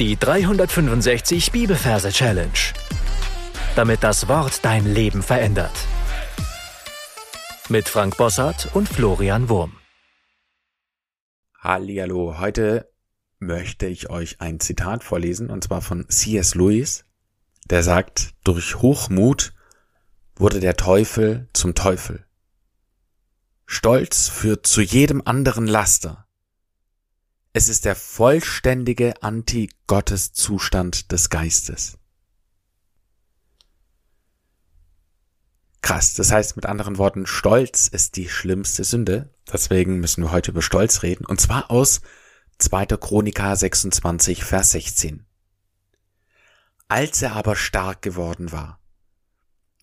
Die 365 Bibelverse Challenge. Damit das Wort dein Leben verändert. Mit Frank Bossart und Florian Wurm. Hallihallo, heute möchte ich euch ein Zitat vorlesen und zwar von C.S. Lewis, der sagt, durch Hochmut wurde der Teufel zum Teufel. Stolz führt zu jedem anderen Laster. Es ist der vollständige Anti-Gottes-Zustand des Geistes. Krass, das heißt mit anderen Worten, Stolz ist die schlimmste Sünde. Deswegen müssen wir heute über Stolz reden. Und zwar aus 2. Chronika 26, Vers 16. Als er aber stark geworden war,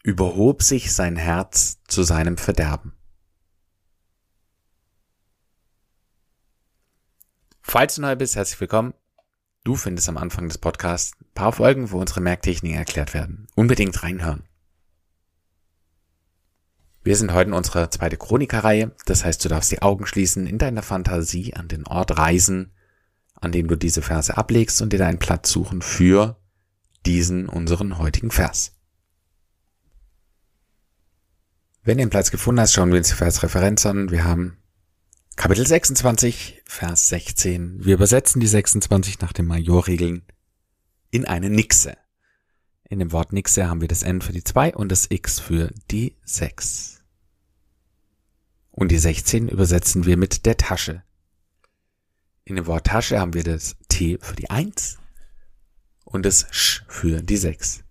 überhob sich sein Herz zu seinem Verderben. Falls du neu bist, herzlich willkommen. Du findest am Anfang des Podcasts ein paar Folgen, wo unsere Merktechniken erklärt werden. Unbedingt reinhören. Wir sind heute in unserer zweiten Chronikerreihe. Das heißt, du darfst die Augen schließen, in deiner Fantasie an den Ort reisen, an dem du diese Verse ablegst und dir deinen Platz suchen für diesen unseren heutigen Vers. Wenn du den Platz gefunden hast, schauen wir uns die Versreferenz an. Wir haben Kapitel 26, Vers 16. Wir übersetzen die 26 nach den Majorregeln in eine Nixe. In dem Wort Nixe haben wir das N für die 2 und das X für die 6. Und die 16 übersetzen wir mit der Tasche. In dem Wort Tasche haben wir das T für die 1 und das Sch für die 6.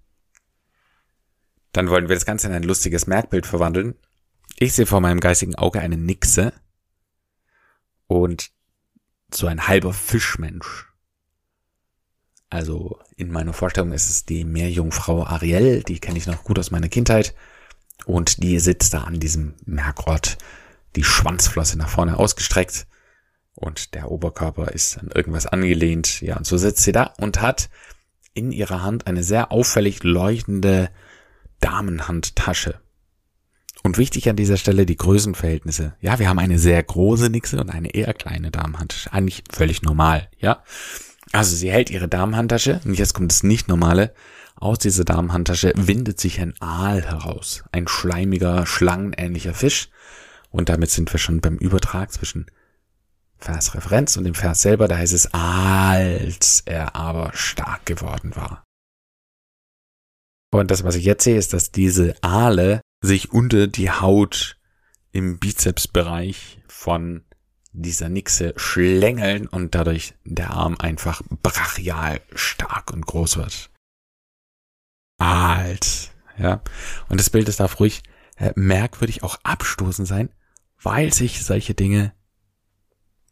Dann wollen wir das Ganze in ein lustiges Merkbild verwandeln. Ich sehe vor meinem geistigen Auge eine Nixe und so ein halber Fischmensch. Also in meiner Vorstellung ist es die Meerjungfrau Ariel, die kenne ich noch gut aus meiner Kindheit. Und die sitzt da an diesem Merkort, die Schwanzflosse nach vorne ausgestreckt und der Oberkörper ist an irgendwas angelehnt. Ja, und so sitzt sie da und hat in ihrer Hand eine sehr auffällig leuchtende Damenhandtasche. Und wichtig an dieser Stelle die Größenverhältnisse. Ja, wir haben eine sehr große Nixe und eine eher kleine Damenhandtasche. Eigentlich völlig normal, ja. Also sie hält ihre Damenhandtasche und jetzt kommt das nicht normale. Aus dieser Damenhandtasche windet sich ein Aal heraus. Ein schleimiger, schlangenähnlicher Fisch. Und damit sind wir schon beim Übertrag zwischen Versreferenz und dem Vers selber. Da heißt es, als er aber stark geworden war. Und das, was ich jetzt sehe, ist, dass diese Aale sich unter die Haut im Bizepsbereich von dieser Nixe schlängeln und dadurch der Arm einfach brachial stark und groß wird. Alt, ja. Und das Bild, das darf ruhig äh, merkwürdig auch abstoßend sein, weil sich solche Dinge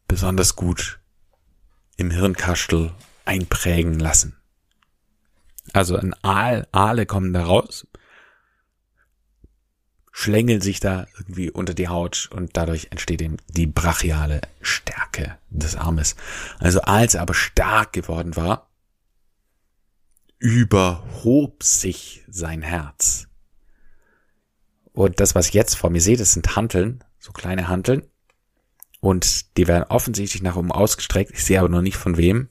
besonders gut im Hirnkastel einprägen lassen. Also ein Aal, Aale kommen da raus, schlängeln sich da irgendwie unter die Haut und dadurch entsteht eben die brachiale Stärke des Armes. Also als er aber stark geworden war, überhob sich sein Herz. Und das, was ich jetzt vor mir sehe, das sind Hanteln, so kleine Hanteln. Und die werden offensichtlich nach oben ausgestreckt. Ich sehe aber noch nicht von wem.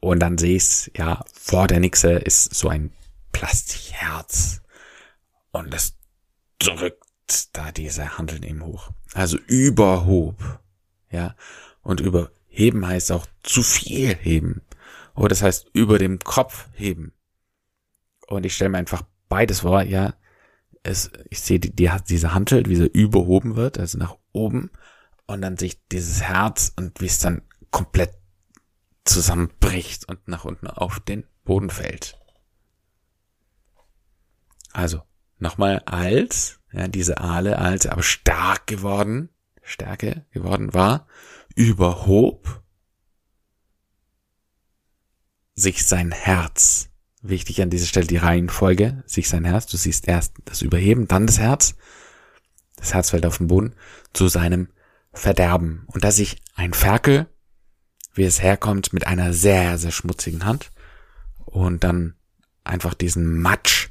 Und dann sehe ich ja, vor der Nixe ist so ein Plastikherz. Und das drückt da diese Handeln eben hoch. Also überhob. Ja. Und überheben heißt auch zu viel heben. Oder das heißt über dem Kopf heben. Und ich stelle mir einfach beides vor, ja. Es, ich sehe die, die, diese Hantel, wie sie überhoben wird, also nach oben. Und dann sehe ich dieses Herz und wie es dann komplett zusammenbricht und nach unten auf den Boden fällt. Also, nochmal als, ja, diese Aale als aber stark geworden, Stärke geworden war, überhob sich sein Herz. Wichtig an dieser Stelle die Reihenfolge, sich sein Herz, du siehst erst das Überheben, dann das Herz, das Herz fällt auf den Boden, zu seinem Verderben. Und da sich ein Ferkel, wie es herkommt, mit einer sehr, sehr schmutzigen Hand und dann einfach diesen Matsch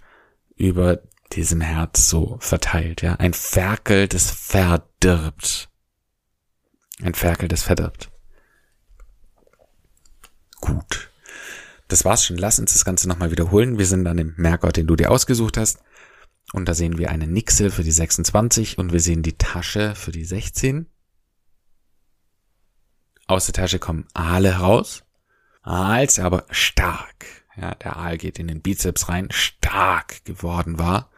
über diesem Herz so verteilt, ja. Ein Ferkel, das verdirbt. Ein Ferkel, das verdirbt. Gut. Das war's schon. Lass uns das Ganze nochmal wiederholen. Wir sind an dem Merkort, den du dir ausgesucht hast. Und da sehen wir eine Nixe für die 26 und wir sehen die Tasche für die 16. Aus der Tasche kommen Aale raus. Als er aber stark, ja, der Aal geht in den Bizeps rein, stark geworden war,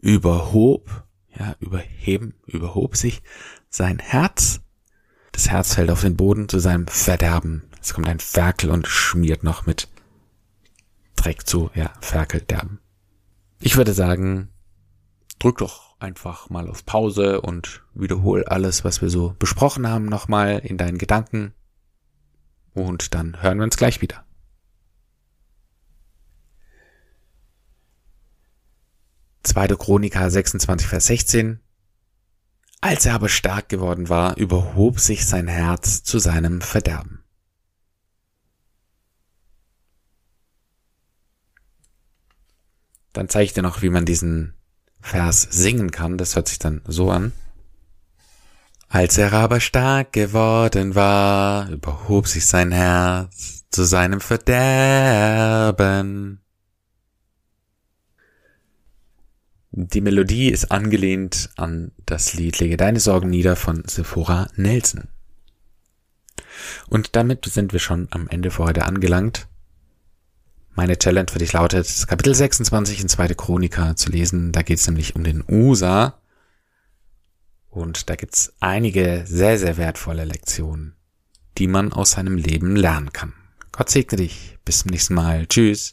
überhob, ja, überheben, überhob sich sein Herz. Das Herz fällt auf den Boden zu seinem Verderben. Es kommt ein Ferkel und schmiert noch mit Dreck zu, ja, Ferkelderben. Ich würde sagen, drück doch einfach mal auf Pause und wiederhol alles, was wir so besprochen haben, nochmal in deinen Gedanken. Und dann hören wir uns gleich wieder. Zweite Chronika 26, Vers 16. Als er aber stark geworden war, überhob sich sein Herz zu seinem Verderben. Dann zeige ich dir noch, wie man diesen Vers singen kann. Das hört sich dann so an. Als er aber stark geworden war, überhob sich sein Herz zu seinem Verderben. Die Melodie ist angelehnt an das Lied Lege deine Sorgen nieder von Sephora Nelson. Und damit sind wir schon am Ende für heute angelangt. Meine Challenge für dich lautet, Kapitel 26 in zweite Chronika zu lesen. Da geht es nämlich um den Usa. Und da gibt's einige sehr, sehr wertvolle Lektionen, die man aus seinem Leben lernen kann. Gott segne dich. Bis zum nächsten Mal. Tschüss.